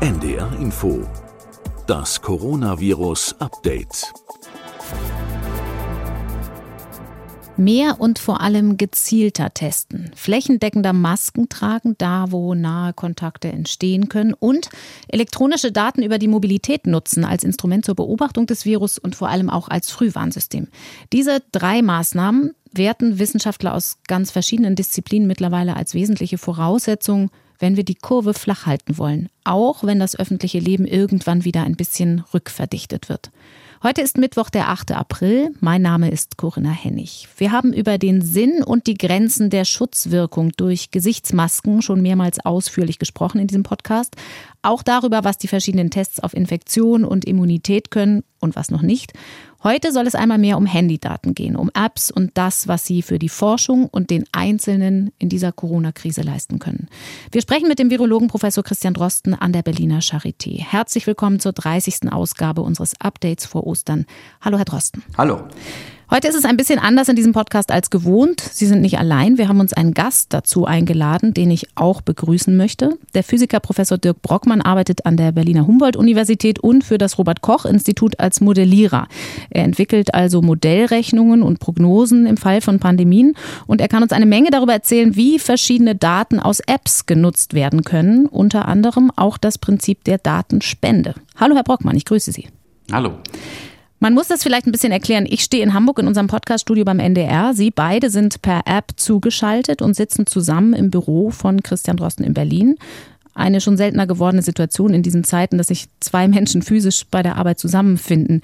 NDR Info. Das Coronavirus Update. Mehr und vor allem gezielter testen, flächendeckender Masken tragen, da wo nahe Kontakte entstehen können und elektronische Daten über die Mobilität nutzen als Instrument zur Beobachtung des Virus und vor allem auch als Frühwarnsystem. Diese drei Maßnahmen werten Wissenschaftler aus ganz verschiedenen Disziplinen mittlerweile als wesentliche Voraussetzung wenn wir die Kurve flach halten wollen, auch wenn das öffentliche Leben irgendwann wieder ein bisschen rückverdichtet wird. Heute ist Mittwoch, der 8. April. Mein Name ist Corinna Hennig. Wir haben über den Sinn und die Grenzen der Schutzwirkung durch Gesichtsmasken schon mehrmals ausführlich gesprochen in diesem Podcast. Auch darüber, was die verschiedenen Tests auf Infektion und Immunität können und was noch nicht. Heute soll es einmal mehr um Handydaten gehen, um Apps und das, was sie für die Forschung und den Einzelnen in dieser Corona-Krise leisten können. Wir sprechen mit dem Virologen Professor Christian Drosten an der Berliner Charité. Herzlich willkommen zur 30. Ausgabe unseres Updates vor Ostern. Hallo, Herr Drosten. Hallo. Heute ist es ein bisschen anders in diesem Podcast als gewohnt. Sie sind nicht allein. Wir haben uns einen Gast dazu eingeladen, den ich auch begrüßen möchte. Der Physiker Professor Dirk Brockmann arbeitet an der Berliner Humboldt-Universität und für das Robert-Koch-Institut als Modellierer. Er entwickelt also Modellrechnungen und Prognosen im Fall von Pandemien und er kann uns eine Menge darüber erzählen, wie verschiedene Daten aus Apps genutzt werden können, unter anderem auch das Prinzip der Datenspende. Hallo, Herr Brockmann, ich grüße Sie. Hallo. Man muss das vielleicht ein bisschen erklären. Ich stehe in Hamburg in unserem Podcaststudio beim NDR. Sie beide sind per App zugeschaltet und sitzen zusammen im Büro von Christian Drosten in Berlin. Eine schon seltener gewordene Situation in diesen Zeiten, dass sich zwei Menschen physisch bei der Arbeit zusammenfinden.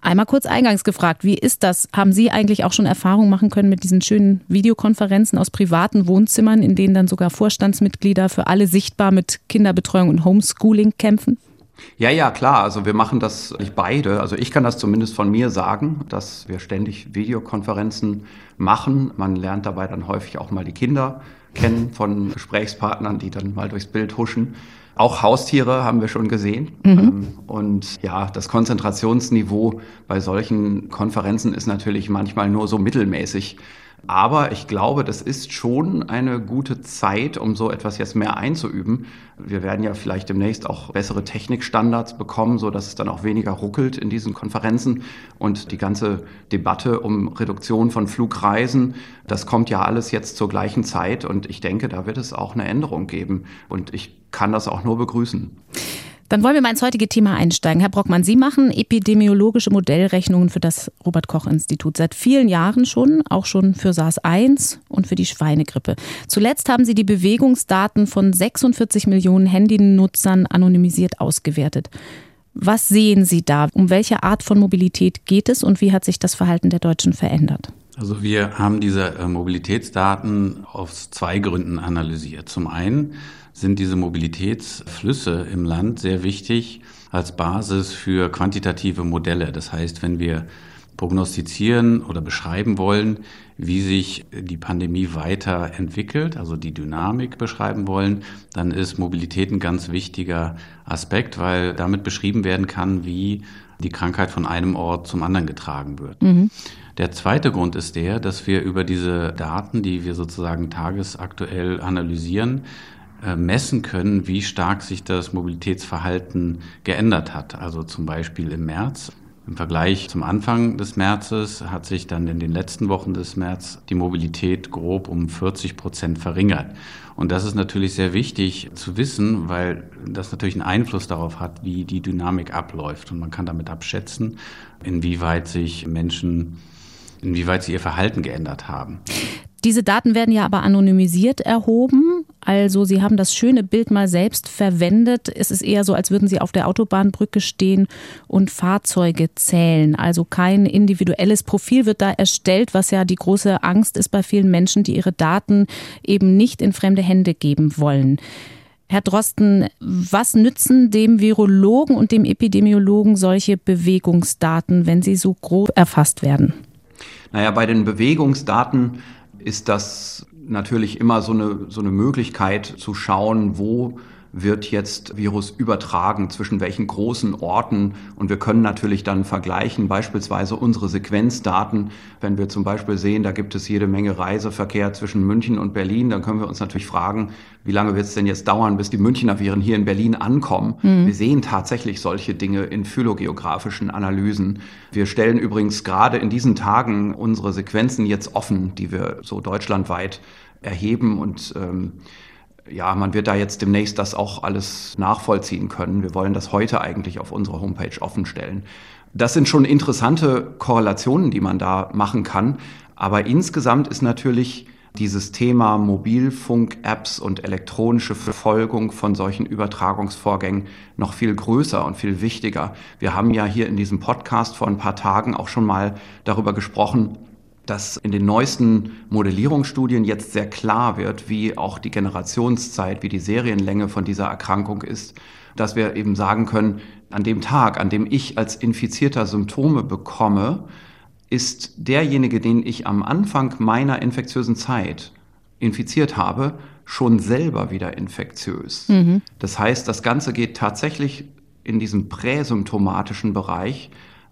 Einmal kurz eingangs gefragt, wie ist das? Haben Sie eigentlich auch schon Erfahrungen machen können mit diesen schönen Videokonferenzen aus privaten Wohnzimmern, in denen dann sogar Vorstandsmitglieder für alle sichtbar mit Kinderbetreuung und Homeschooling kämpfen? Ja, ja, klar. Also wir machen das nicht beide. Also ich kann das zumindest von mir sagen, dass wir ständig Videokonferenzen machen. Man lernt dabei dann häufig auch mal die Kinder kennen von Gesprächspartnern, die dann mal durchs Bild huschen. Auch Haustiere haben wir schon gesehen. Mhm. Ähm, und ja, das Konzentrationsniveau bei solchen Konferenzen ist natürlich manchmal nur so mittelmäßig. Aber ich glaube, das ist schon eine gute Zeit, um so etwas jetzt mehr einzuüben. Wir werden ja vielleicht demnächst auch bessere Technikstandards bekommen, so dass es dann auch weniger ruckelt in diesen Konferenzen. Und die ganze Debatte um Reduktion von Flugreisen, das kommt ja alles jetzt zur gleichen Zeit. Und ich denke, da wird es auch eine Änderung geben. Und ich kann das auch nur begrüßen. Dann wollen wir mal ins heutige Thema einsteigen. Herr Brockmann, Sie machen epidemiologische Modellrechnungen für das Robert Koch Institut seit vielen Jahren schon, auch schon für SARS-1 und für die Schweinegrippe. Zuletzt haben Sie die Bewegungsdaten von 46 Millionen Handynutzern anonymisiert ausgewertet. Was sehen Sie da? Um welche Art von Mobilität geht es und wie hat sich das Verhalten der Deutschen verändert? Also wir haben diese äh, Mobilitätsdaten aus zwei Gründen analysiert. Zum einen sind diese Mobilitätsflüsse im Land sehr wichtig als Basis für quantitative Modelle. Das heißt, wenn wir prognostizieren oder beschreiben wollen, wie sich die Pandemie weiterentwickelt, also die Dynamik beschreiben wollen, dann ist Mobilität ein ganz wichtiger Aspekt, weil damit beschrieben werden kann, wie die Krankheit von einem Ort zum anderen getragen wird. Mhm. Der zweite Grund ist der, dass wir über diese Daten, die wir sozusagen tagesaktuell analysieren, messen können, wie stark sich das Mobilitätsverhalten geändert hat. Also zum Beispiel im März. Im Vergleich zum Anfang des Märzes hat sich dann in den letzten Wochen des März die Mobilität grob um 40 Prozent verringert. Und das ist natürlich sehr wichtig zu wissen, weil das natürlich einen Einfluss darauf hat, wie die Dynamik abläuft. Und man kann damit abschätzen, inwieweit sich Menschen, inwieweit sie ihr Verhalten geändert haben. Diese Daten werden ja aber anonymisiert erhoben. Also Sie haben das schöne Bild mal selbst verwendet. Es ist eher so, als würden Sie auf der Autobahnbrücke stehen und Fahrzeuge zählen. Also kein individuelles Profil wird da erstellt, was ja die große Angst ist bei vielen Menschen, die ihre Daten eben nicht in fremde Hände geben wollen. Herr Drosten, was nützen dem Virologen und dem Epidemiologen solche Bewegungsdaten, wenn sie so grob erfasst werden? Naja, bei den Bewegungsdaten ist das natürlich immer so eine, so eine Möglichkeit zu schauen, wo wird jetzt Virus übertragen, zwischen welchen großen Orten. Und wir können natürlich dann vergleichen, beispielsweise unsere Sequenzdaten. Wenn wir zum Beispiel sehen, da gibt es jede Menge Reiseverkehr zwischen München und Berlin, dann können wir uns natürlich fragen, wie lange wird es denn jetzt dauern, bis die Münchner Viren hier in Berlin ankommen? Mhm. Wir sehen tatsächlich solche Dinge in phylogeografischen Analysen. Wir stellen übrigens gerade in diesen Tagen unsere Sequenzen jetzt offen, die wir so deutschlandweit erheben und ähm, ja, man wird da jetzt demnächst das auch alles nachvollziehen können. Wir wollen das heute eigentlich auf unserer Homepage offenstellen. Das sind schon interessante Korrelationen, die man da machen kann. Aber insgesamt ist natürlich dieses Thema Mobilfunk-Apps und elektronische Verfolgung von solchen Übertragungsvorgängen noch viel größer und viel wichtiger. Wir haben ja hier in diesem Podcast vor ein paar Tagen auch schon mal darüber gesprochen, dass in den neuesten Modellierungsstudien jetzt sehr klar wird, wie auch die Generationszeit, wie die Serienlänge von dieser Erkrankung ist, dass wir eben sagen können, an dem Tag, an dem ich als Infizierter Symptome bekomme, ist derjenige, den ich am Anfang meiner infektiösen Zeit infiziert habe, schon selber wieder infektiös. Mhm. Das heißt, das Ganze geht tatsächlich in diesem präsymptomatischen Bereich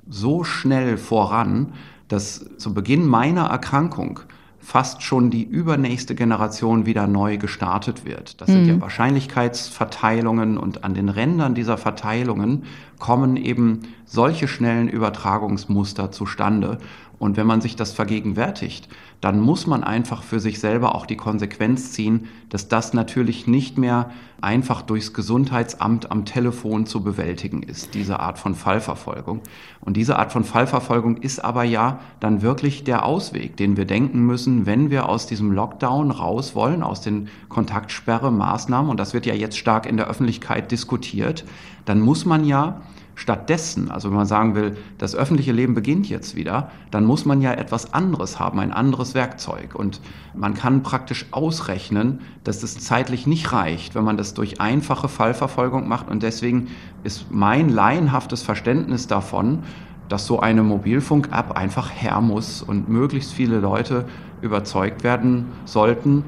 so schnell voran, dass zu Beginn meiner Erkrankung fast schon die übernächste Generation wieder neu gestartet wird. Das mhm. sind ja mhm. Wahrscheinlichkeitsverteilungen und an den Rändern dieser Verteilungen kommen eben solche schnellen Übertragungsmuster zustande. Und wenn man sich das vergegenwärtigt, dann muss man einfach für sich selber auch die Konsequenz ziehen, dass das natürlich nicht mehr einfach durchs Gesundheitsamt am Telefon zu bewältigen ist, diese Art von Fallverfolgung. Und diese Art von Fallverfolgung ist aber ja dann wirklich der Ausweg, den wir denken müssen, wenn wir aus diesem Lockdown raus wollen, aus den Kontaktsperremaßnahmen, und das wird ja jetzt stark in der Öffentlichkeit diskutiert, dann muss man ja Stattdessen, also wenn man sagen will, das öffentliche Leben beginnt jetzt wieder, dann muss man ja etwas anderes haben, ein anderes Werkzeug. Und man kann praktisch ausrechnen, dass es zeitlich nicht reicht, wenn man das durch einfache Fallverfolgung macht. Und deswegen ist mein laienhaftes Verständnis davon, dass so eine Mobilfunk-App einfach her muss und möglichst viele Leute überzeugt werden sollten,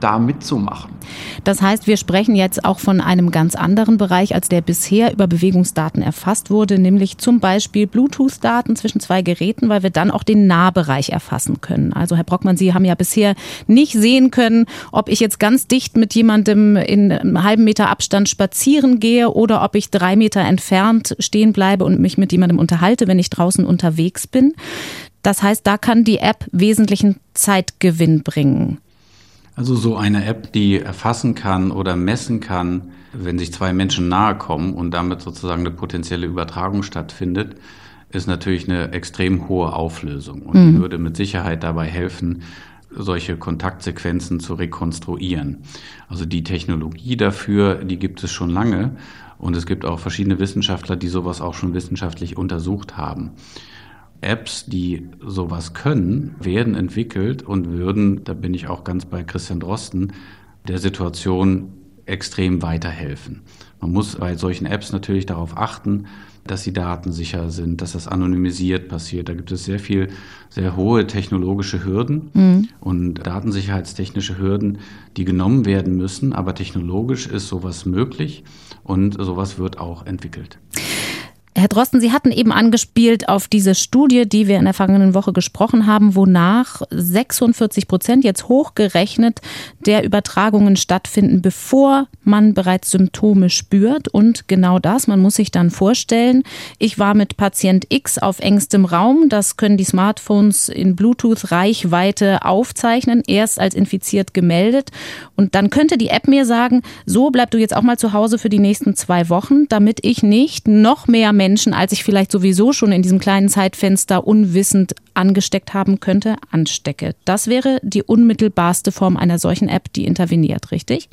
da mitzumachen. Das heißt, wir sprechen jetzt auch von einem ganz anderen Bereich, als der bisher über Bewegungsdaten erfasst wurde, nämlich zum Beispiel Bluetooth-Daten zwischen zwei Geräten, weil wir dann auch den Nahbereich erfassen können. Also Herr Brockmann, Sie haben ja bisher nicht sehen können, ob ich jetzt ganz dicht mit jemandem in einem halben Meter Abstand spazieren gehe oder ob ich drei Meter entfernt stehen bleibe und mich mit jemandem unterhalte, wenn ich draußen unterwegs bin. Das heißt, da kann die App wesentlichen Zeitgewinn bringen. Also so eine App, die erfassen kann oder messen kann, wenn sich zwei Menschen nahe kommen und damit sozusagen eine potenzielle Übertragung stattfindet, ist natürlich eine extrem hohe Auflösung und mhm. würde mit Sicherheit dabei helfen, solche Kontaktsequenzen zu rekonstruieren. Also die Technologie dafür, die gibt es schon lange und es gibt auch verschiedene Wissenschaftler, die sowas auch schon wissenschaftlich untersucht haben. Apps, die sowas können, werden entwickelt und würden, da bin ich auch ganz bei Christian Drosten, der Situation extrem weiterhelfen. Man muss bei solchen Apps natürlich darauf achten, dass sie datensicher sind, dass das anonymisiert passiert. Da gibt es sehr viel, sehr hohe technologische Hürden mhm. und datensicherheitstechnische Hürden, die genommen werden müssen. Aber technologisch ist sowas möglich und sowas wird auch entwickelt. Herr Drosten, Sie hatten eben angespielt auf diese Studie, die wir in der vergangenen Woche gesprochen haben, wonach 46 Prozent jetzt hochgerechnet der Übertragungen stattfinden, bevor man bereits Symptome spürt. Und genau das, man muss sich dann vorstellen, ich war mit Patient X auf engstem Raum. Das können die Smartphones in Bluetooth-Reichweite aufzeichnen, erst als infiziert gemeldet. Und dann könnte die App mir sagen, so bleib du jetzt auch mal zu Hause für die nächsten zwei Wochen, damit ich nicht noch mehr Menschen Menschen, als ich vielleicht sowieso schon in diesem kleinen Zeitfenster unwissend angesteckt haben könnte, anstecke. Das wäre die unmittelbarste Form einer solchen App, die interveniert, richtig?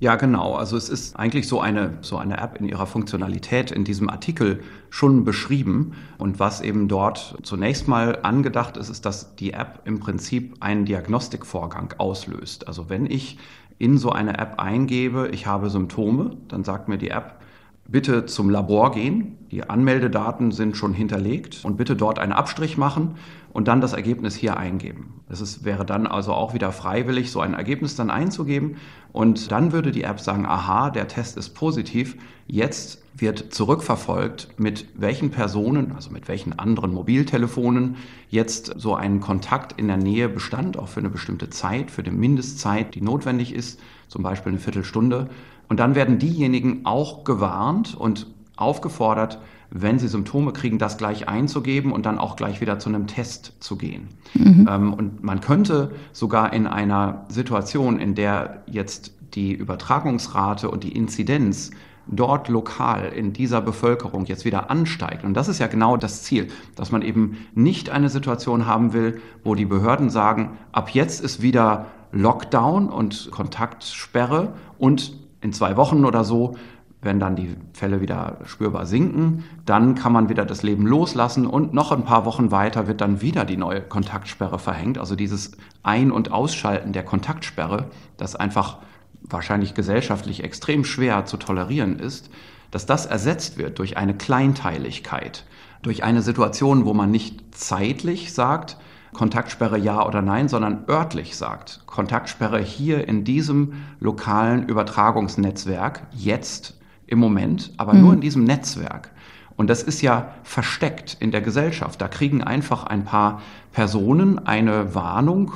Ja, genau. Also es ist eigentlich so eine, so eine App in ihrer Funktionalität in diesem Artikel schon beschrieben. Und was eben dort zunächst mal angedacht ist, ist, dass die App im Prinzip einen Diagnostikvorgang auslöst. Also wenn ich in so eine App eingebe, ich habe Symptome, dann sagt mir die App, bitte zum Labor gehen. Die Anmeldedaten sind schon hinterlegt und bitte dort einen Abstrich machen und dann das Ergebnis hier eingeben. Es wäre dann also auch wieder freiwillig, so ein Ergebnis dann einzugeben und dann würde die App sagen, aha, der Test ist positiv. Jetzt wird zurückverfolgt, mit welchen Personen, also mit welchen anderen Mobiltelefonen jetzt so ein Kontakt in der Nähe bestand, auch für eine bestimmte Zeit, für die Mindestzeit, die notwendig ist, zum Beispiel eine Viertelstunde. Und dann werden diejenigen auch gewarnt und aufgefordert, wenn sie Symptome kriegen, das gleich einzugeben und dann auch gleich wieder zu einem Test zu gehen. Mhm. Ähm, und man könnte sogar in einer Situation, in der jetzt die Übertragungsrate und die Inzidenz dort lokal in dieser Bevölkerung jetzt wieder ansteigt. Und das ist ja genau das Ziel, dass man eben nicht eine Situation haben will, wo die Behörden sagen, ab jetzt ist wieder Lockdown und Kontaktsperre und in zwei Wochen oder so wenn dann die Fälle wieder spürbar sinken, dann kann man wieder das Leben loslassen und noch ein paar Wochen weiter wird dann wieder die neue Kontaktsperre verhängt. Also dieses Ein- und Ausschalten der Kontaktsperre, das einfach wahrscheinlich gesellschaftlich extrem schwer zu tolerieren ist, dass das ersetzt wird durch eine Kleinteiligkeit, durch eine Situation, wo man nicht zeitlich sagt, Kontaktsperre ja oder nein, sondern örtlich sagt, Kontaktsperre hier in diesem lokalen Übertragungsnetzwerk jetzt im Moment, aber mhm. nur in diesem Netzwerk. Und das ist ja versteckt in der Gesellschaft. Da kriegen einfach ein paar Personen eine Warnung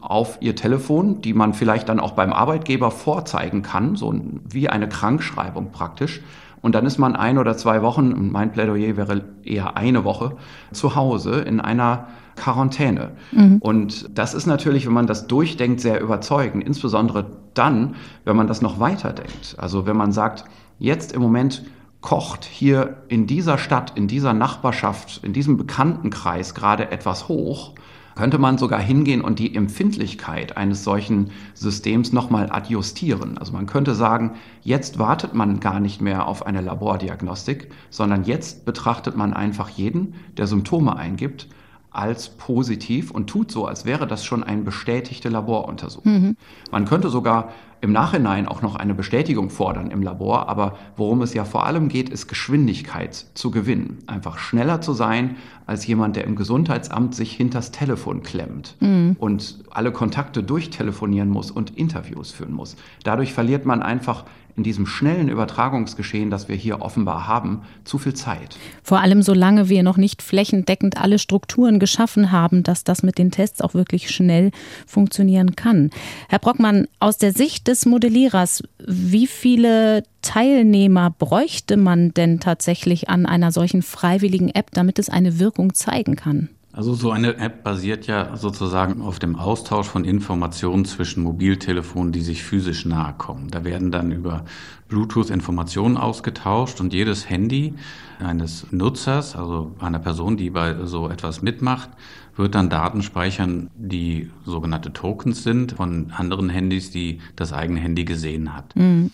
auf ihr Telefon, die man vielleicht dann auch beim Arbeitgeber vorzeigen kann, so wie eine Krankschreibung praktisch. Und dann ist man ein oder zwei Wochen, mein Plädoyer wäre eher eine Woche, zu Hause in einer Quarantäne. Mhm. Und das ist natürlich, wenn man das durchdenkt, sehr überzeugend, insbesondere dann, wenn man das noch weiterdenkt. Also wenn man sagt, jetzt im Moment kocht hier in dieser Stadt, in dieser Nachbarschaft, in diesem Bekanntenkreis gerade etwas hoch, könnte man sogar hingehen und die Empfindlichkeit eines solchen Systems nochmal adjustieren. Also man könnte sagen, jetzt wartet man gar nicht mehr auf eine Labordiagnostik, sondern jetzt betrachtet man einfach jeden, der Symptome eingibt als positiv und tut so, als wäre das schon eine bestätigte Laboruntersuchung. Mhm. Man könnte sogar im Nachhinein auch noch eine Bestätigung fordern im Labor, aber worum es ja vor allem geht, ist Geschwindigkeit zu gewinnen. Einfach schneller zu sein als jemand, der im Gesundheitsamt sich hinters Telefon klemmt mhm. und alle Kontakte durchtelefonieren muss und Interviews führen muss. Dadurch verliert man einfach in diesem schnellen Übertragungsgeschehen, das wir hier offenbar haben, zu viel Zeit. Vor allem solange wir noch nicht flächendeckend alle Strukturen geschaffen haben, dass das mit den Tests auch wirklich schnell funktionieren kann. Herr Brockmann, aus der Sicht des Modellierers, wie viele Teilnehmer bräuchte man denn tatsächlich an einer solchen freiwilligen App, damit es eine Wirkung zeigen kann? Also so eine App basiert ja sozusagen auf dem Austausch von Informationen zwischen Mobiltelefonen, die sich physisch nahe kommen. Da werden dann über Bluetooth Informationen ausgetauscht und jedes Handy eines Nutzers, also einer Person, die bei so etwas mitmacht, wird dann Daten speichern, die sogenannte Tokens sind von anderen Handys, die das eigene Handy gesehen hat. Mhm.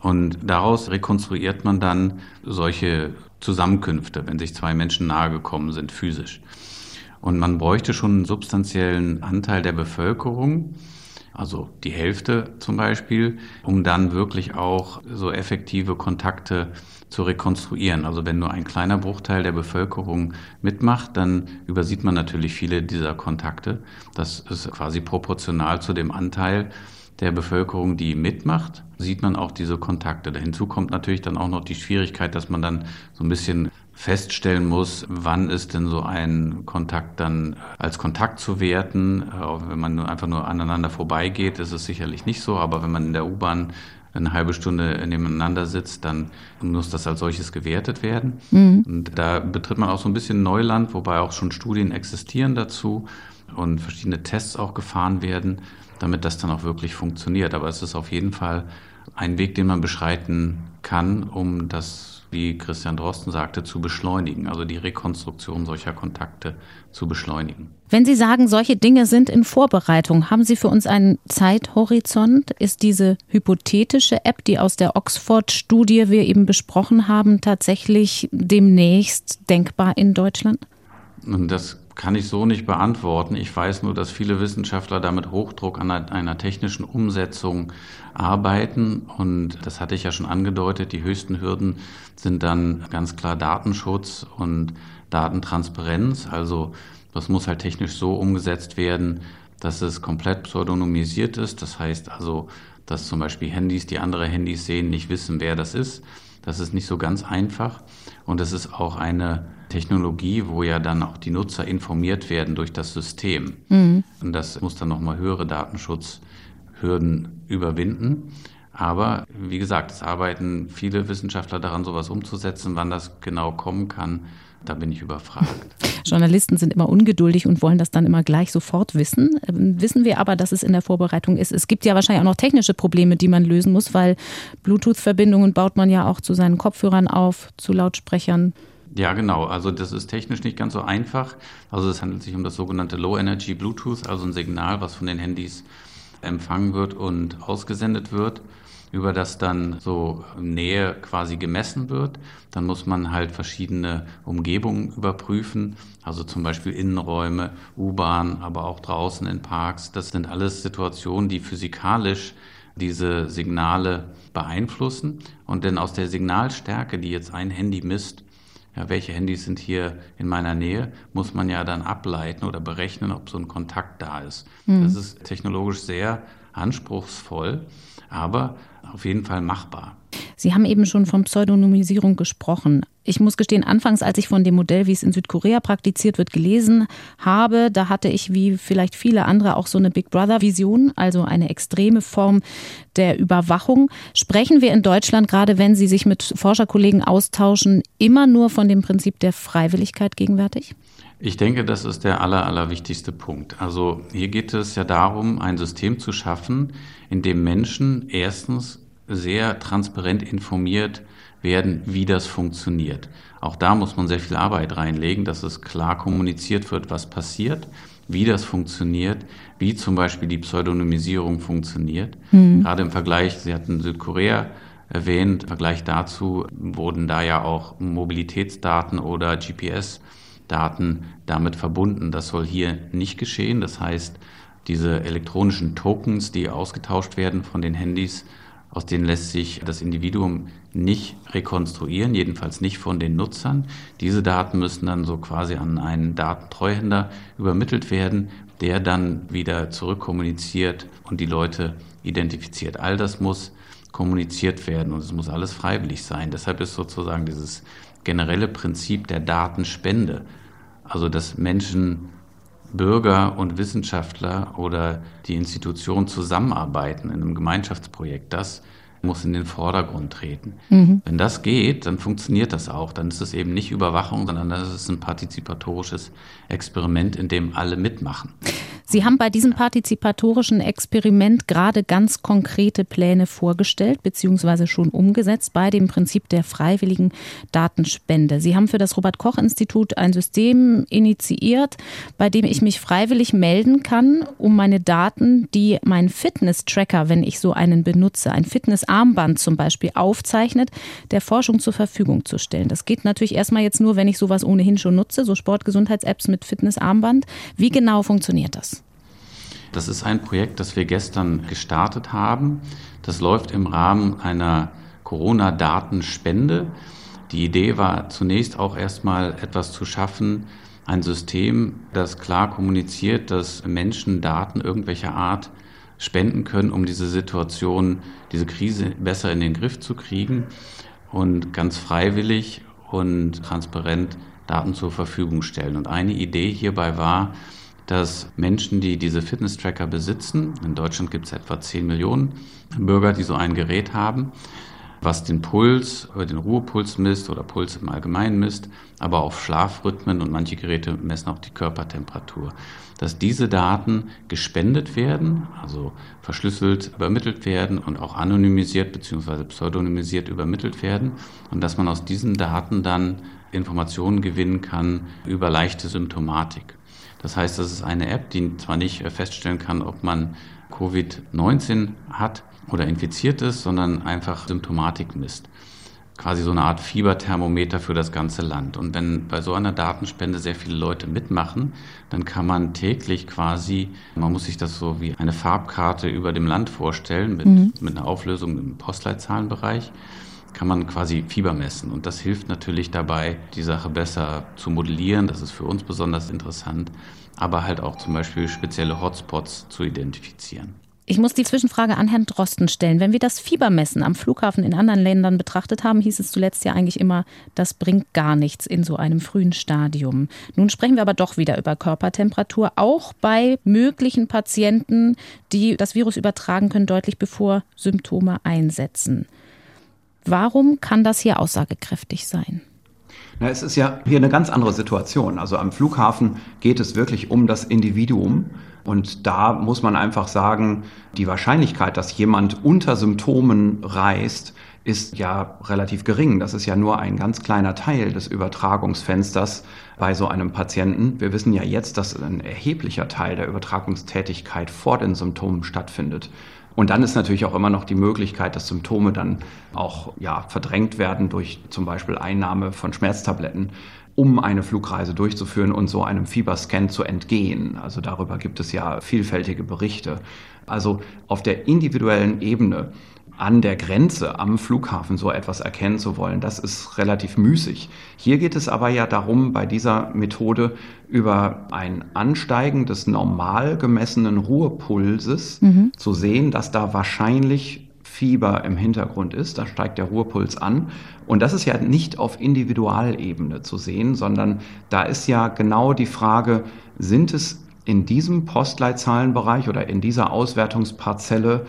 Und daraus rekonstruiert man dann solche Zusammenkünfte, wenn sich zwei Menschen nahe gekommen sind, physisch. Und man bräuchte schon einen substanziellen Anteil der Bevölkerung, also die Hälfte zum Beispiel, um dann wirklich auch so effektive Kontakte zu rekonstruieren. Also wenn nur ein kleiner Bruchteil der Bevölkerung mitmacht, dann übersieht man natürlich viele dieser Kontakte. Das ist quasi proportional zu dem Anteil der Bevölkerung, die mitmacht, sieht man auch diese Kontakte. Hinzu kommt natürlich dann auch noch die Schwierigkeit, dass man dann so ein bisschen feststellen muss, wann ist denn so ein Kontakt dann als Kontakt zu werten. Äh, wenn man einfach nur aneinander vorbeigeht, ist es sicherlich nicht so, aber wenn man in der U-Bahn eine halbe Stunde nebeneinander sitzt, dann muss das als solches gewertet werden. Mhm. Und da betritt man auch so ein bisschen Neuland, wobei auch schon Studien existieren dazu und verschiedene Tests auch gefahren werden, damit das dann auch wirklich funktioniert. Aber es ist auf jeden Fall ein Weg, den man beschreiten kann, um das wie Christian Drosten sagte, zu beschleunigen, also die Rekonstruktion solcher Kontakte zu beschleunigen. Wenn Sie sagen, solche Dinge sind in Vorbereitung, haben Sie für uns einen Zeithorizont? Ist diese hypothetische App, die aus der Oxford-Studie wir eben besprochen haben, tatsächlich demnächst denkbar in Deutschland? Das kann ich so nicht beantworten. Ich weiß nur, dass viele Wissenschaftler damit Hochdruck an einer technischen Umsetzung arbeiten. Und das hatte ich ja schon angedeutet, die höchsten Hürden sind dann ganz klar Datenschutz und Datentransparenz. Also das muss halt technisch so umgesetzt werden, dass es komplett pseudonymisiert ist. Das heißt also, dass zum Beispiel Handys, die andere Handys sehen, nicht wissen, wer das ist. Das ist nicht so ganz einfach. Und es ist auch eine Technologie, wo ja dann auch die Nutzer informiert werden durch das System. Mhm. Und das muss dann nochmal höhere Datenschutzhürden überwinden. Aber wie gesagt, es arbeiten viele Wissenschaftler daran, sowas umzusetzen. Wann das genau kommen kann, da bin ich überfragt. Journalisten sind immer ungeduldig und wollen das dann immer gleich sofort wissen. Ähm, wissen wir aber, dass es in der Vorbereitung ist. Es gibt ja wahrscheinlich auch noch technische Probleme, die man lösen muss, weil Bluetooth-Verbindungen baut man ja auch zu seinen Kopfhörern auf, zu Lautsprechern. Ja, genau. Also das ist technisch nicht ganz so einfach. Also es handelt sich um das sogenannte Low Energy Bluetooth, also ein Signal, was von den Handys empfangen wird und ausgesendet wird über das dann so Nähe quasi gemessen wird. Dann muss man halt verschiedene Umgebungen überprüfen, also zum Beispiel Innenräume, U-Bahn, aber auch draußen in Parks. Das sind alles Situationen, die physikalisch diese Signale beeinflussen. Und denn aus der Signalstärke, die jetzt ein Handy misst, ja, welche Handys sind hier in meiner Nähe, muss man ja dann ableiten oder berechnen, ob so ein Kontakt da ist. Mhm. Das ist technologisch sehr anspruchsvoll, aber auf jeden Fall machbar. Sie haben eben schon von Pseudonymisierung gesprochen. Ich muss gestehen, anfangs, als ich von dem Modell, wie es in Südkorea praktiziert wird, gelesen habe, da hatte ich wie vielleicht viele andere auch so eine Big Brother-Vision, also eine extreme Form der Überwachung. Sprechen wir in Deutschland, gerade wenn Sie sich mit Forscherkollegen austauschen, immer nur von dem Prinzip der Freiwilligkeit gegenwärtig? Ich denke, das ist der aller, allerwichtigste Punkt. Also hier geht es ja darum, ein System zu schaffen, in dem Menschen erstens sehr transparent informiert werden, wie das funktioniert. Auch da muss man sehr viel Arbeit reinlegen, dass es klar kommuniziert wird, was passiert, wie das funktioniert, wie zum Beispiel die Pseudonymisierung funktioniert. Mhm. Gerade im Vergleich, Sie hatten Südkorea erwähnt, im Vergleich dazu wurden da ja auch Mobilitätsdaten oder GPS Daten damit verbunden. Das soll hier nicht geschehen. Das heißt, diese elektronischen Tokens, die ausgetauscht werden von den Handys, aus denen lässt sich das Individuum nicht rekonstruieren, jedenfalls nicht von den Nutzern. Diese Daten müssen dann so quasi an einen Datentreuhänder übermittelt werden, der dann wieder zurückkommuniziert und die Leute identifiziert. All das muss kommuniziert werden und es muss alles freiwillig sein. Deshalb ist sozusagen dieses generelle Prinzip der Datenspende also dass Menschen, Bürger und Wissenschaftler oder die Institutionen zusammenarbeiten in einem Gemeinschaftsprojekt, das muss in den Vordergrund treten. Mhm. Wenn das geht, dann funktioniert das auch. Dann ist es eben nicht Überwachung, sondern das ist ein partizipatorisches Experiment, in dem alle mitmachen. Sie haben bei diesem partizipatorischen Experiment gerade ganz konkrete Pläne vorgestellt, beziehungsweise schon umgesetzt bei dem Prinzip der freiwilligen Datenspende. Sie haben für das Robert-Koch-Institut ein System initiiert, bei dem ich mich freiwillig melden kann, um meine Daten, die mein Fitness-Tracker, wenn ich so einen benutze, ein Fitness-Armband zum Beispiel aufzeichnet, der Forschung zur Verfügung zu stellen. Das geht natürlich erstmal jetzt nur, wenn ich sowas ohnehin schon nutze, so Sportgesundheits-Apps mit Fitness-Armband. Wie genau funktioniert das? Das ist ein Projekt, das wir gestern gestartet haben. Das läuft im Rahmen einer Corona-Datenspende. Die Idee war zunächst auch erstmal etwas zu schaffen, ein System, das klar kommuniziert, dass Menschen Daten irgendwelcher Art spenden können, um diese Situation, diese Krise besser in den Griff zu kriegen und ganz freiwillig und transparent Daten zur Verfügung stellen. Und eine Idee hierbei war, dass Menschen, die diese Fitness-Tracker besitzen, in Deutschland gibt es etwa 10 Millionen Bürger, die so ein Gerät haben, was den Puls den Ruhepuls misst oder Puls im Allgemeinen misst, aber auch Schlafrhythmen und manche Geräte messen auch die Körpertemperatur. Dass diese Daten gespendet werden, also verschlüsselt übermittelt werden und auch anonymisiert bzw. pseudonymisiert übermittelt werden und dass man aus diesen Daten dann Informationen gewinnen kann über leichte Symptomatik. Das heißt, das ist eine App, die zwar nicht äh, feststellen kann, ob man Covid-19 hat oder infiziert ist, sondern einfach Symptomatik misst. quasi so eine Art Fieberthermometer für das ganze Land. Und wenn bei so einer Datenspende sehr viele Leute mitmachen, dann kann man täglich quasi, man muss sich das so wie eine Farbkarte über dem Land vorstellen, mit, mhm. mit einer Auflösung im Postleitzahlenbereich kann man quasi Fieber messen. Und das hilft natürlich dabei, die Sache besser zu modellieren. Das ist für uns besonders interessant, aber halt auch zum Beispiel spezielle Hotspots zu identifizieren. Ich muss die Zwischenfrage an Herrn Drosten stellen. Wenn wir das Fiebermessen am Flughafen in anderen Ländern betrachtet haben, hieß es zuletzt ja eigentlich immer, das bringt gar nichts in so einem frühen Stadium. Nun sprechen wir aber doch wieder über Körpertemperatur, auch bei möglichen Patienten, die das Virus übertragen können, deutlich bevor Symptome einsetzen. Warum kann das hier aussagekräftig sein? Na, es ist ja hier eine ganz andere Situation. Also am Flughafen geht es wirklich um das Individuum. Und da muss man einfach sagen, die Wahrscheinlichkeit, dass jemand unter Symptomen reist, ist ja relativ gering. Das ist ja nur ein ganz kleiner Teil des Übertragungsfensters bei so einem Patienten. Wir wissen ja jetzt, dass ein erheblicher Teil der Übertragungstätigkeit vor den Symptomen stattfindet. Und dann ist natürlich auch immer noch die Möglichkeit, dass Symptome dann auch ja, verdrängt werden durch zum Beispiel Einnahme von Schmerztabletten um eine Flugreise durchzuführen und so einem Fieberscan zu entgehen. Also darüber gibt es ja vielfältige Berichte. Also auf der individuellen Ebene an der Grenze am Flughafen so etwas erkennen zu wollen, das ist relativ müßig. Hier geht es aber ja darum, bei dieser Methode über ein Ansteigen des normal gemessenen Ruhepulses mhm. zu sehen, dass da wahrscheinlich Fieber im Hintergrund ist. Da steigt der Ruhepuls an. Und das ist ja nicht auf Individualebene zu sehen, sondern da ist ja genau die Frage, sind es in diesem Postleitzahlenbereich oder in dieser Auswertungsparzelle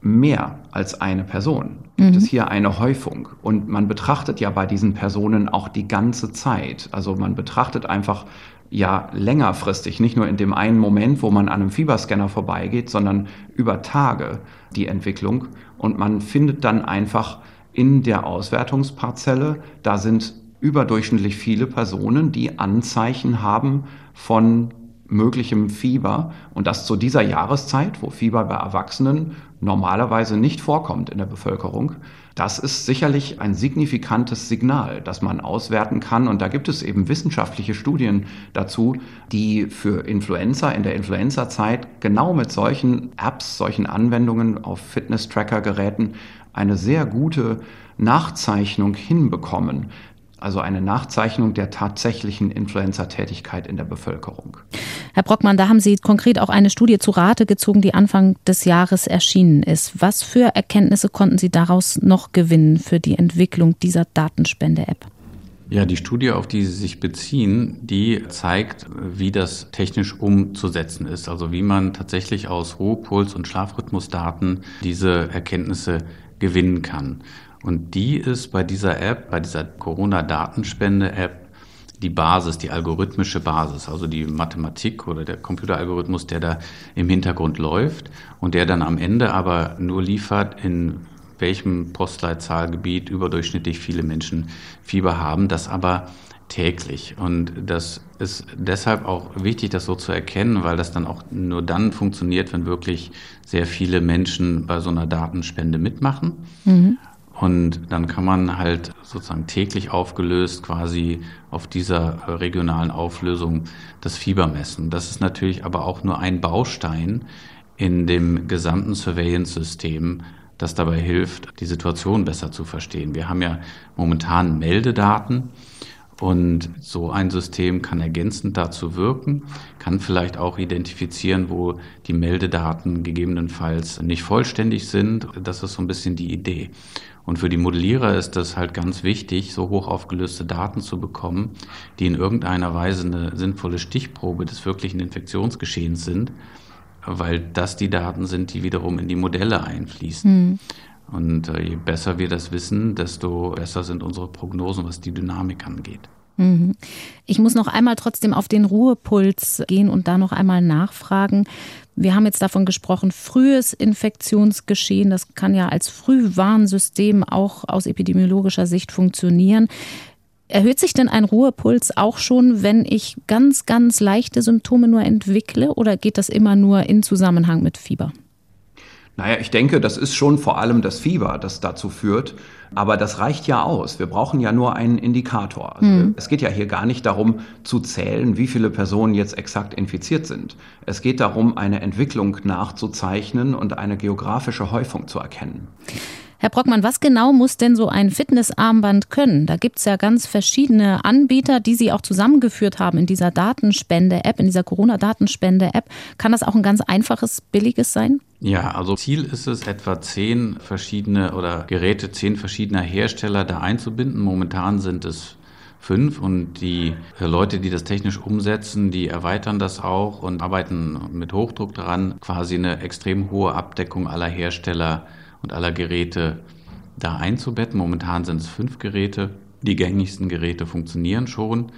mehr als eine Person? Gibt mhm. es hier eine Häufung? Und man betrachtet ja bei diesen Personen auch die ganze Zeit. Also man betrachtet einfach ja längerfristig, nicht nur in dem einen Moment, wo man an einem Fieberscanner vorbeigeht, sondern über Tage die Entwicklung. Und man findet dann einfach in der Auswertungsparzelle, da sind überdurchschnittlich viele Personen, die Anzeichen haben von möglichem Fieber und das zu dieser Jahreszeit, wo Fieber bei Erwachsenen normalerweise nicht vorkommt in der Bevölkerung. Das ist sicherlich ein signifikantes Signal, das man auswerten kann. Und da gibt es eben wissenschaftliche Studien dazu, die für Influenza in der Influenza-Zeit genau mit solchen Apps, solchen Anwendungen auf Fitness-Tracker-Geräten eine sehr gute Nachzeichnung hinbekommen also eine Nachzeichnung der tatsächlichen Influenza-Tätigkeit in der Bevölkerung. Herr Brockmann, da haben Sie konkret auch eine Studie zu Rate gezogen, die Anfang des Jahres erschienen ist. Was für Erkenntnisse konnten Sie daraus noch gewinnen für die Entwicklung dieser Datenspende-App? Ja, die Studie, auf die Sie sich beziehen, die zeigt, wie das technisch umzusetzen ist. Also wie man tatsächlich aus Ruhepuls- und Schlafrhythmusdaten diese Erkenntnisse gewinnen kann. Und die ist bei dieser App, bei dieser Corona-Datenspende-App, die Basis, die algorithmische Basis, also die Mathematik oder der Computeralgorithmus, der da im Hintergrund läuft und der dann am Ende aber nur liefert, in welchem Postleitzahlgebiet überdurchschnittlich viele Menschen Fieber haben, das aber täglich. Und das ist deshalb auch wichtig, das so zu erkennen, weil das dann auch nur dann funktioniert, wenn wirklich sehr viele Menschen bei so einer Datenspende mitmachen. Mhm. Und dann kann man halt sozusagen täglich aufgelöst quasi auf dieser regionalen Auflösung das Fieber messen. Das ist natürlich aber auch nur ein Baustein in dem gesamten Surveillance-System, das dabei hilft, die Situation besser zu verstehen. Wir haben ja momentan Meldedaten und so ein System kann ergänzend dazu wirken, kann vielleicht auch identifizieren, wo die Meldedaten gegebenenfalls nicht vollständig sind. Das ist so ein bisschen die Idee. Und für die Modellierer ist das halt ganz wichtig, so hoch aufgelöste Daten zu bekommen, die in irgendeiner Weise eine sinnvolle Stichprobe des wirklichen Infektionsgeschehens sind, weil das die Daten sind, die wiederum in die Modelle einfließen. Mhm. Und äh, je besser wir das wissen, desto besser sind unsere Prognosen, was die Dynamik angeht. Mhm. Ich muss noch einmal trotzdem auf den Ruhepuls gehen und da noch einmal nachfragen. Wir haben jetzt davon gesprochen, frühes Infektionsgeschehen, das kann ja als Frühwarnsystem auch aus epidemiologischer Sicht funktionieren. Erhöht sich denn ein Ruhepuls auch schon, wenn ich ganz, ganz leichte Symptome nur entwickle oder geht das immer nur in Zusammenhang mit Fieber? Naja, ich denke, das ist schon vor allem das Fieber, das dazu führt. Aber das reicht ja aus. Wir brauchen ja nur einen Indikator. Also mhm. Es geht ja hier gar nicht darum zu zählen, wie viele Personen jetzt exakt infiziert sind. Es geht darum, eine Entwicklung nachzuzeichnen und eine geografische Häufung zu erkennen. Herr Brockmann, was genau muss denn so ein Fitnessarmband können? Da gibt es ja ganz verschiedene Anbieter, die Sie auch zusammengeführt haben in dieser Datenspende-App, in dieser Corona-Datenspende-App. Kann das auch ein ganz einfaches, billiges sein? Ja, also Ziel ist es, etwa zehn verschiedene oder Geräte, zehn verschiedener Hersteller da einzubinden. Momentan sind es fünf und die Leute, die das technisch umsetzen, die erweitern das auch und arbeiten mit Hochdruck daran, quasi eine extrem hohe Abdeckung aller Hersteller und aller Geräte da einzubetten. Momentan sind es fünf Geräte. Die gängigsten Geräte funktionieren schon.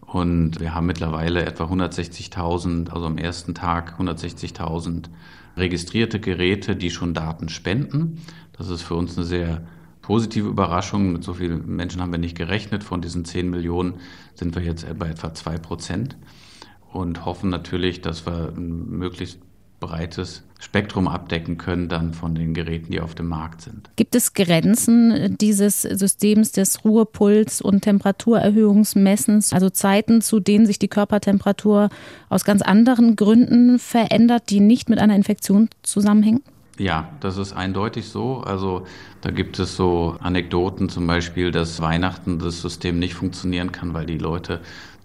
Und wir haben mittlerweile etwa 160.000, also am ersten Tag 160.000 registrierte Geräte, die schon Daten spenden. Das ist für uns eine sehr positive Überraschung. Mit so vielen Menschen haben wir nicht gerechnet. Von diesen 10 Millionen sind wir jetzt bei etwa 2 Prozent und hoffen natürlich, dass wir möglichst breites Spektrum abdecken können dann von den Geräten, die auf dem Markt sind. Gibt es Grenzen dieses Systems des Ruhepuls- und Temperaturerhöhungsmessens, also Zeiten, zu denen sich die Körpertemperatur aus ganz anderen Gründen verändert, die nicht mit einer Infektion zusammenhängen? Ja, das ist eindeutig so. Also da gibt es so Anekdoten zum Beispiel, dass Weihnachten das System nicht funktionieren kann, weil die Leute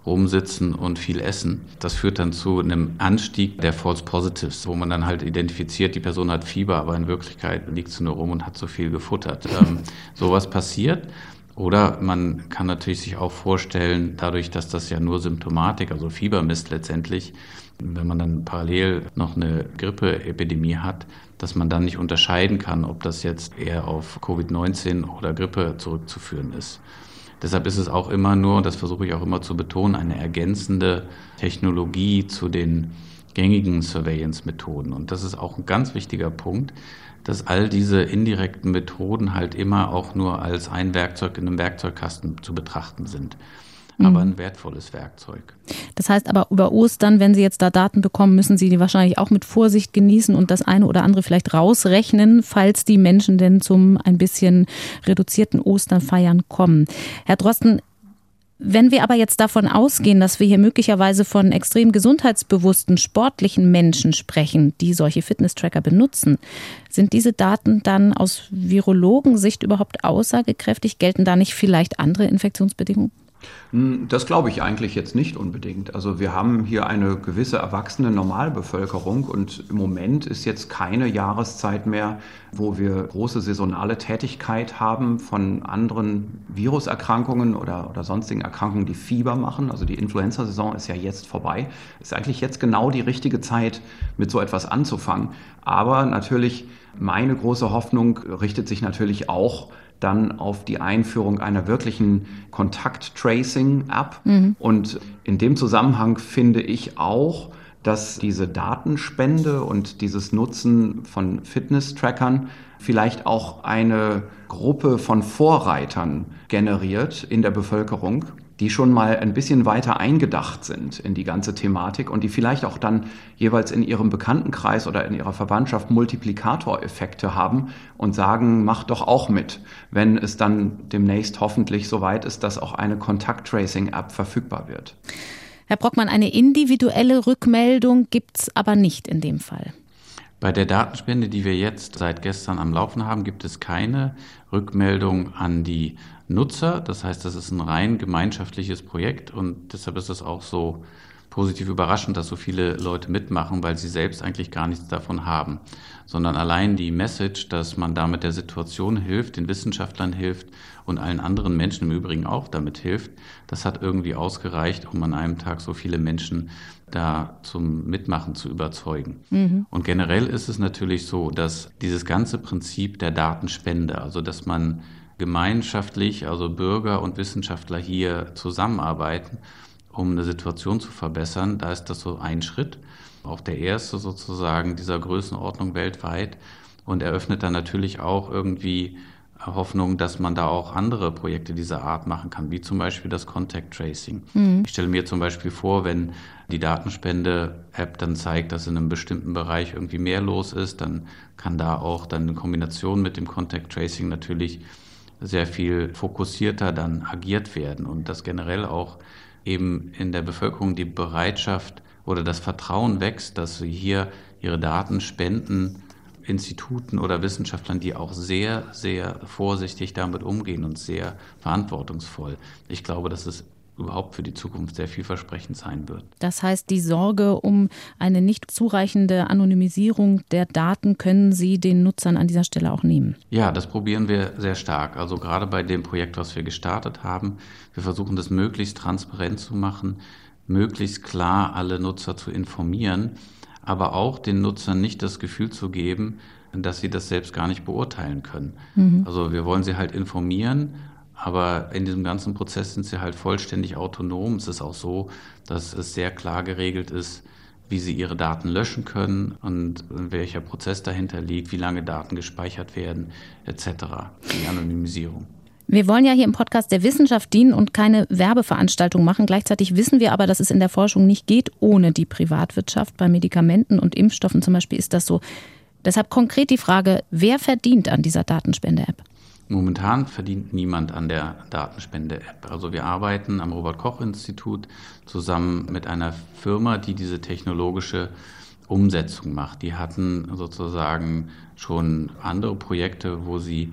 rumsitzen und viel essen. Das führt dann zu einem Anstieg der False Positives, wo man dann halt identifiziert, die Person hat Fieber, aber in Wirklichkeit liegt sie nur rum und hat so viel gefuttert. Ähm, sowas passiert. Oder man kann natürlich sich auch vorstellen, dadurch, dass das ja nur Symptomatik, also Fieber misst letztendlich, wenn man dann parallel noch eine Grippeepidemie hat, dass man dann nicht unterscheiden kann, ob das jetzt eher auf Covid-19 oder Grippe zurückzuführen ist. Deshalb ist es auch immer nur, das versuche ich auch immer zu betonen, eine ergänzende Technologie zu den gängigen Surveillance-Methoden. Und das ist auch ein ganz wichtiger Punkt, dass all diese indirekten Methoden halt immer auch nur als ein Werkzeug in einem Werkzeugkasten zu betrachten sind aber mhm. ein wertvolles Werkzeug. Das heißt aber über Ostern, wenn Sie jetzt da Daten bekommen, müssen Sie die wahrscheinlich auch mit Vorsicht genießen und das eine oder andere vielleicht rausrechnen, falls die Menschen denn zum ein bisschen reduzierten Osternfeiern kommen. Herr Drosten, wenn wir aber jetzt davon ausgehen, dass wir hier möglicherweise von extrem gesundheitsbewussten, sportlichen Menschen sprechen, die solche Fitness-Tracker benutzen, sind diese Daten dann aus Virologensicht überhaupt aussagekräftig? Gelten da nicht vielleicht andere Infektionsbedingungen? Hm, das glaube ich eigentlich jetzt nicht unbedingt. Also wir haben hier eine gewisse erwachsene Normalbevölkerung und im Moment ist jetzt keine Jahreszeit mehr, wo wir große saisonale Tätigkeit haben von anderen Viruserkrankungen oder, oder sonstigen Erkrankungen, die Fieber machen. Also die Influenza-Saison ist ja jetzt vorbei. Ist eigentlich jetzt genau die richtige Zeit, mit so etwas anzufangen. Aber natürlich, meine große Hoffnung richtet sich natürlich auch dann auf die Einführung einer wirklichen Kontakt-Tracing-App. Mhm. Und in dem Zusammenhang finde ich auch, dass diese Datenspende und dieses Nutzen von Fitness-Trackern vielleicht auch eine Gruppe von Vorreitern generiert in der Bevölkerung, die schon mal ein bisschen weiter eingedacht sind in die ganze Thematik und die vielleicht auch dann jeweils in ihrem Bekanntenkreis oder in ihrer Verwandtschaft Multiplikatoreffekte haben und sagen, mach doch auch mit, wenn es dann demnächst hoffentlich soweit ist, dass auch eine Kontakt-Tracing-App verfügbar wird. Herr Brockmann, eine individuelle Rückmeldung gibt es aber nicht in dem Fall. Bei der Datenspende, die wir jetzt seit gestern am Laufen haben, gibt es keine Rückmeldung an die Nutzer. Das heißt, das ist ein rein gemeinschaftliches Projekt und deshalb ist es auch so positiv überraschend, dass so viele Leute mitmachen, weil sie selbst eigentlich gar nichts davon haben, sondern allein die Message, dass man damit der Situation hilft, den Wissenschaftlern hilft und allen anderen Menschen im Übrigen auch damit hilft, das hat irgendwie ausgereicht, um an einem Tag so viele Menschen da zum Mitmachen zu überzeugen. Mhm. Und generell ist es natürlich so, dass dieses ganze Prinzip der Datenspende, also dass man gemeinschaftlich, also Bürger und Wissenschaftler hier zusammenarbeiten, um eine Situation zu verbessern. Da ist das so ein Schritt, auch der erste sozusagen dieser Größenordnung weltweit und eröffnet dann natürlich auch irgendwie Hoffnung, dass man da auch andere Projekte dieser Art machen kann, wie zum Beispiel das Contact Tracing. Mhm. Ich stelle mir zum Beispiel vor, wenn die Datenspende-App dann zeigt, dass in einem bestimmten Bereich irgendwie mehr los ist, dann kann da auch dann in Kombination mit dem Contact Tracing natürlich sehr viel fokussierter dann agiert werden und dass generell auch eben in der Bevölkerung die Bereitschaft oder das Vertrauen wächst, dass sie hier ihre Daten spenden Instituten oder Wissenschaftlern, die auch sehr, sehr vorsichtig damit umgehen und sehr verantwortungsvoll. Ich glaube, dass es überhaupt für die Zukunft sehr vielversprechend sein wird. Das heißt, die Sorge um eine nicht zureichende Anonymisierung der Daten können Sie den Nutzern an dieser Stelle auch nehmen? Ja, das probieren wir sehr stark. Also gerade bei dem Projekt, was wir gestartet haben, wir versuchen das möglichst transparent zu machen, möglichst klar alle Nutzer zu informieren aber auch den Nutzern nicht das Gefühl zu geben, dass sie das selbst gar nicht beurteilen können. Mhm. Also wir wollen sie halt informieren, aber in diesem ganzen Prozess sind sie halt vollständig autonom. Es ist auch so, dass es sehr klar geregelt ist, wie sie ihre Daten löschen können und welcher Prozess dahinter liegt, wie lange Daten gespeichert werden, etc. Die Anonymisierung. Wir wollen ja hier im Podcast der Wissenschaft dienen und keine Werbeveranstaltung machen. Gleichzeitig wissen wir aber, dass es in der Forschung nicht geht ohne die Privatwirtschaft. Bei Medikamenten und Impfstoffen zum Beispiel ist das so. Deshalb konkret die Frage, wer verdient an dieser Datenspende-App? Momentan verdient niemand an der Datenspende-App. Also wir arbeiten am Robert Koch Institut zusammen mit einer Firma, die diese technologische Umsetzung macht. Die hatten sozusagen schon andere Projekte, wo sie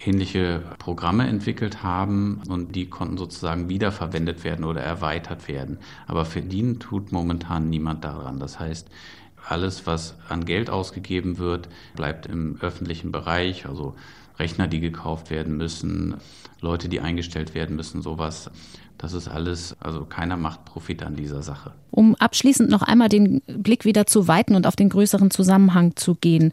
ähnliche Programme entwickelt haben und die konnten sozusagen wiederverwendet werden oder erweitert werden. Aber verdienen tut momentan niemand daran. Das heißt, alles, was an Geld ausgegeben wird, bleibt im öffentlichen Bereich, also Rechner, die gekauft werden müssen, Leute, die eingestellt werden müssen, sowas. Das ist alles, also keiner macht Profit an dieser Sache. Um abschließend noch einmal den Blick wieder zu weiten und auf den größeren Zusammenhang zu gehen.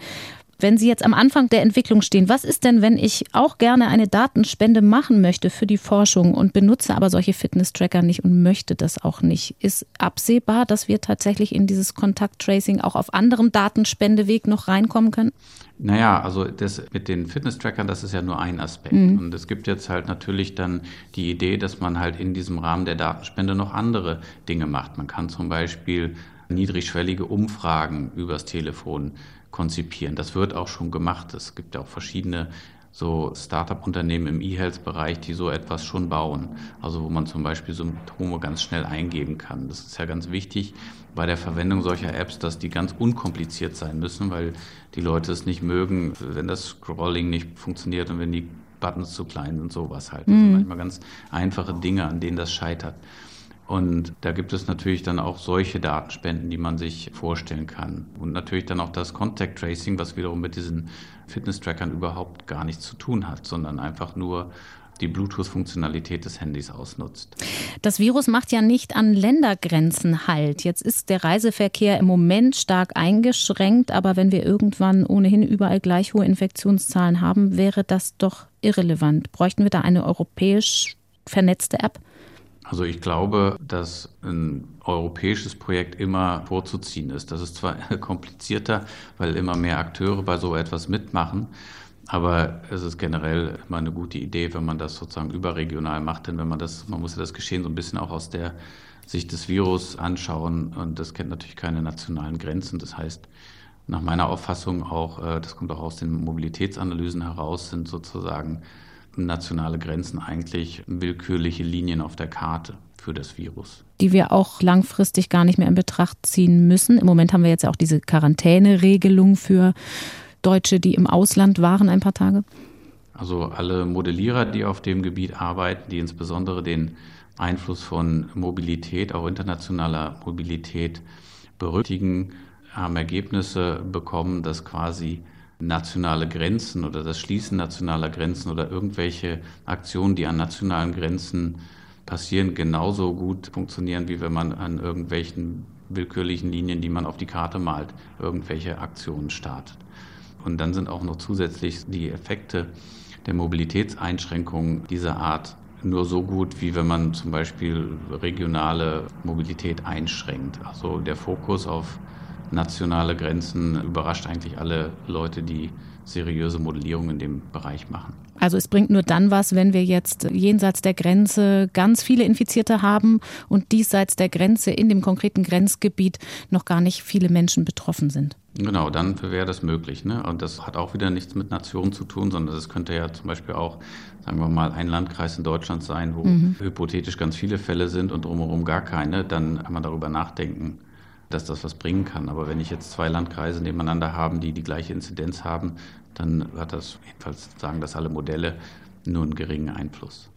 Wenn Sie jetzt am Anfang der Entwicklung stehen, was ist denn, wenn ich auch gerne eine Datenspende machen möchte für die Forschung und benutze aber solche Fitness-Tracker nicht und möchte das auch nicht? Ist absehbar, dass wir tatsächlich in dieses Kontakttracing auch auf anderem Datenspendeweg noch reinkommen können? Naja, also das mit den Fitness-Trackern, das ist ja nur ein Aspekt. Mhm. Und es gibt jetzt halt natürlich dann die Idee, dass man halt in diesem Rahmen der Datenspende noch andere Dinge macht. Man kann zum Beispiel niedrigschwellige Umfragen übers Telefon konzipieren. Das wird auch schon gemacht. Es gibt ja auch verschiedene so Startup-Unternehmen im E-Health-Bereich, die so etwas schon bauen. Also wo man zum Beispiel Symptome ganz schnell eingeben kann. Das ist ja ganz wichtig bei der Verwendung solcher Apps, dass die ganz unkompliziert sein müssen, weil die Leute es nicht mögen, wenn das Scrolling nicht funktioniert und wenn die Buttons zu klein sind und sowas halt. Das sind mhm. manchmal ganz einfache Dinge, an denen das scheitert. Und da gibt es natürlich dann auch solche Datenspenden, die man sich vorstellen kann. Und natürlich dann auch das Contact Tracing, was wiederum mit diesen Fitness-Trackern überhaupt gar nichts zu tun hat, sondern einfach nur die Bluetooth-Funktionalität des Handys ausnutzt. Das Virus macht ja nicht an Ländergrenzen Halt. Jetzt ist der Reiseverkehr im Moment stark eingeschränkt, aber wenn wir irgendwann ohnehin überall gleich hohe Infektionszahlen haben, wäre das doch irrelevant. Bräuchten wir da eine europäisch vernetzte App? Also ich glaube, dass ein europäisches Projekt immer vorzuziehen ist. Das ist zwar komplizierter, weil immer mehr Akteure bei so etwas mitmachen, aber es ist generell immer eine gute Idee, wenn man das sozusagen überregional macht, denn wenn man das, man muss ja das Geschehen so ein bisschen auch aus der Sicht des Virus anschauen und das kennt natürlich keine nationalen Grenzen. Das heißt, nach meiner Auffassung auch, äh, das kommt auch aus den Mobilitätsanalysen heraus, sind sozusagen nationale Grenzen eigentlich willkürliche Linien auf der Karte für das Virus. Die wir auch langfristig gar nicht mehr in Betracht ziehen müssen. Im Moment haben wir jetzt auch diese Quarantäneregelung für Deutsche, die im Ausland waren ein paar Tage. Also alle Modellierer, die auf dem Gebiet arbeiten, die insbesondere den Einfluss von Mobilität, auch internationaler Mobilität berücksichtigen, haben Ergebnisse bekommen, dass quasi nationale Grenzen oder das Schließen nationaler Grenzen oder irgendwelche Aktionen, die an nationalen Grenzen passieren, genauso gut funktionieren, wie wenn man an irgendwelchen willkürlichen Linien, die man auf die Karte malt, irgendwelche Aktionen startet. Und dann sind auch noch zusätzlich die Effekte der Mobilitätseinschränkungen dieser Art nur so gut, wie wenn man zum Beispiel regionale Mobilität einschränkt. Also der Fokus auf nationale Grenzen überrascht eigentlich alle Leute, die seriöse Modellierung in dem Bereich machen. Also es bringt nur dann was, wenn wir jetzt jenseits der Grenze ganz viele Infizierte haben und diesseits der Grenze in dem konkreten Grenzgebiet noch gar nicht viele Menschen betroffen sind. Genau, dann wäre das möglich. Ne? Und das hat auch wieder nichts mit Nationen zu tun, sondern es könnte ja zum Beispiel auch, sagen wir mal, ein Landkreis in Deutschland sein, wo mhm. hypothetisch ganz viele Fälle sind und drumherum gar keine. Dann kann man darüber nachdenken, dass das was bringen kann. Aber wenn ich jetzt zwei Landkreise nebeneinander habe, die die gleiche Inzidenz haben, dann hat das, jedenfalls sagen das alle Modelle, nur einen geringen Einfluss.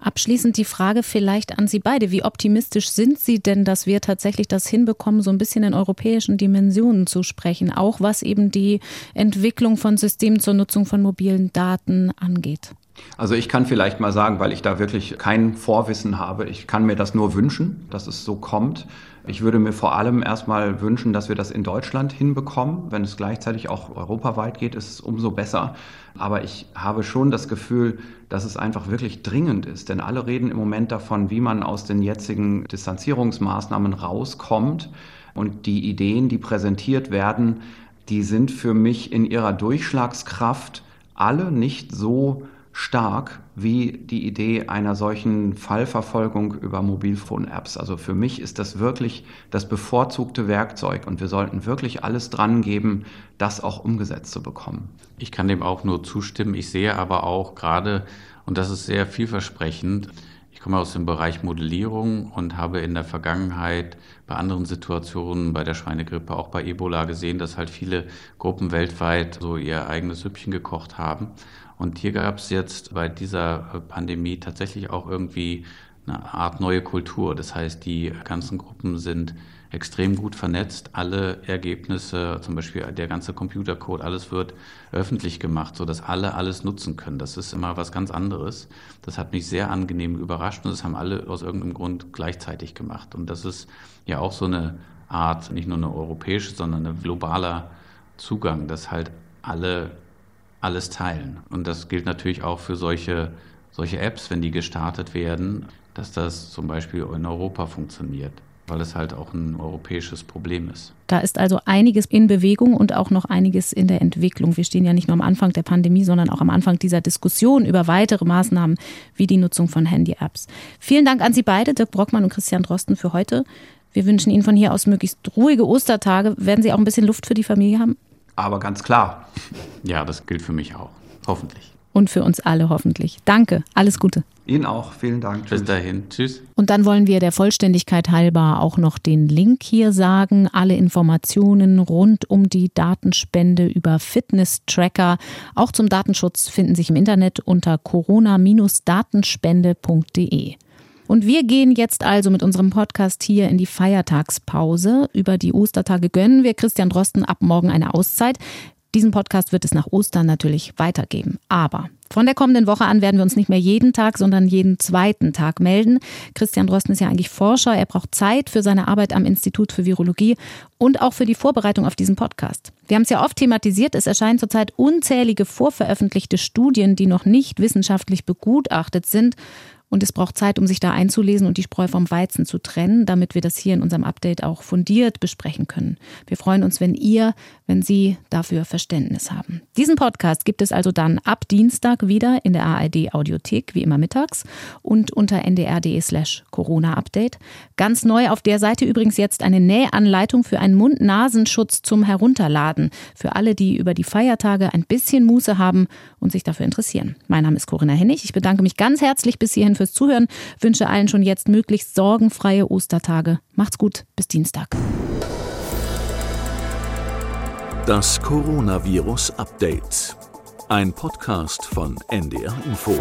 Abschließend die Frage vielleicht an Sie beide. Wie optimistisch sind Sie denn, dass wir tatsächlich das hinbekommen, so ein bisschen in europäischen Dimensionen zu sprechen, auch was eben die Entwicklung von Systemen zur Nutzung von mobilen Daten angeht? Also ich kann vielleicht mal sagen, weil ich da wirklich kein Vorwissen habe, ich kann mir das nur wünschen, dass es so kommt. Ich würde mir vor allem erstmal wünschen, dass wir das in Deutschland hinbekommen. Wenn es gleichzeitig auch europaweit geht, ist es umso besser. Aber ich habe schon das Gefühl, dass es einfach wirklich dringend ist. Denn alle reden im Moment davon, wie man aus den jetzigen Distanzierungsmaßnahmen rauskommt. Und die Ideen, die präsentiert werden, die sind für mich in ihrer Durchschlagskraft alle nicht so stark wie die Idee einer solchen Fallverfolgung über Mobilphone-Apps. Also für mich ist das wirklich das bevorzugte Werkzeug und wir sollten wirklich alles dran geben, das auch umgesetzt zu bekommen. Ich kann dem auch nur zustimmen. Ich sehe aber auch gerade, und das ist sehr vielversprechend, ich komme aus dem Bereich Modellierung und habe in der Vergangenheit bei anderen Situationen, bei der Schweinegrippe, auch bei Ebola gesehen, dass halt viele Gruppen weltweit so ihr eigenes Süppchen gekocht haben. Und hier gab es jetzt bei dieser Pandemie tatsächlich auch irgendwie eine Art neue Kultur. Das heißt, die ganzen Gruppen sind extrem gut vernetzt. Alle Ergebnisse, zum Beispiel der ganze Computercode, alles wird öffentlich gemacht, sodass alle alles nutzen können. Das ist immer was ganz anderes. Das hat mich sehr angenehm überrascht und das haben alle aus irgendeinem Grund gleichzeitig gemacht. Und das ist ja auch so eine Art, nicht nur eine europäische, sondern ein globaler Zugang, dass halt alle alles teilen. Und das gilt natürlich auch für solche, solche Apps, wenn die gestartet werden, dass das zum Beispiel in Europa funktioniert, weil es halt auch ein europäisches Problem ist. Da ist also einiges in Bewegung und auch noch einiges in der Entwicklung. Wir stehen ja nicht nur am Anfang der Pandemie, sondern auch am Anfang dieser Diskussion über weitere Maßnahmen wie die Nutzung von Handy-Apps. Vielen Dank an Sie beide, Dirk Brockmann und Christian Drosten, für heute. Wir wünschen Ihnen von hier aus möglichst ruhige Ostertage. Werden Sie auch ein bisschen Luft für die Familie haben? Aber ganz klar. Ja, das gilt für mich auch. Hoffentlich. Und für uns alle hoffentlich. Danke, alles Gute. Ihnen auch, vielen Dank. Bis dahin, tschüss. Und dann wollen wir der Vollständigkeit halber auch noch den Link hier sagen. Alle Informationen rund um die Datenspende über Fitness-Tracker, auch zum Datenschutz, finden sich im Internet unter corona-datenspende.de. Und wir gehen jetzt also mit unserem Podcast hier in die Feiertagspause. Über die Ostertage gönnen wir Christian Drosten ab morgen eine Auszeit. Diesen Podcast wird es nach Ostern natürlich weitergeben. Aber von der kommenden Woche an werden wir uns nicht mehr jeden Tag, sondern jeden zweiten Tag melden. Christian Drosten ist ja eigentlich Forscher. Er braucht Zeit für seine Arbeit am Institut für Virologie und auch für die Vorbereitung auf diesen Podcast. Wir haben es ja oft thematisiert. Es erscheinen zurzeit unzählige vorveröffentlichte Studien, die noch nicht wissenschaftlich begutachtet sind. Und es braucht Zeit, um sich da einzulesen und die Spreu vom Weizen zu trennen, damit wir das hier in unserem Update auch fundiert besprechen können. Wir freuen uns, wenn ihr, wenn Sie dafür Verständnis haben. Diesen Podcast gibt es also dann ab Dienstag wieder in der ARD Audiothek, wie immer mittags und unter ndr.de slash Corona-Update. Ganz neu auf der Seite übrigens jetzt eine Nähanleitung für einen Mund-Nasenschutz zum Herunterladen. Für alle, die über die Feiertage ein bisschen Muße haben und sich dafür interessieren. Mein Name ist Corinna Hennig. Ich bedanke mich ganz herzlich bis hierhin fürs Zuhören. Wünsche allen schon jetzt möglichst sorgenfreie Ostertage. Macht's gut, bis Dienstag. Das Coronavirus Update. Ein Podcast von NDR Info.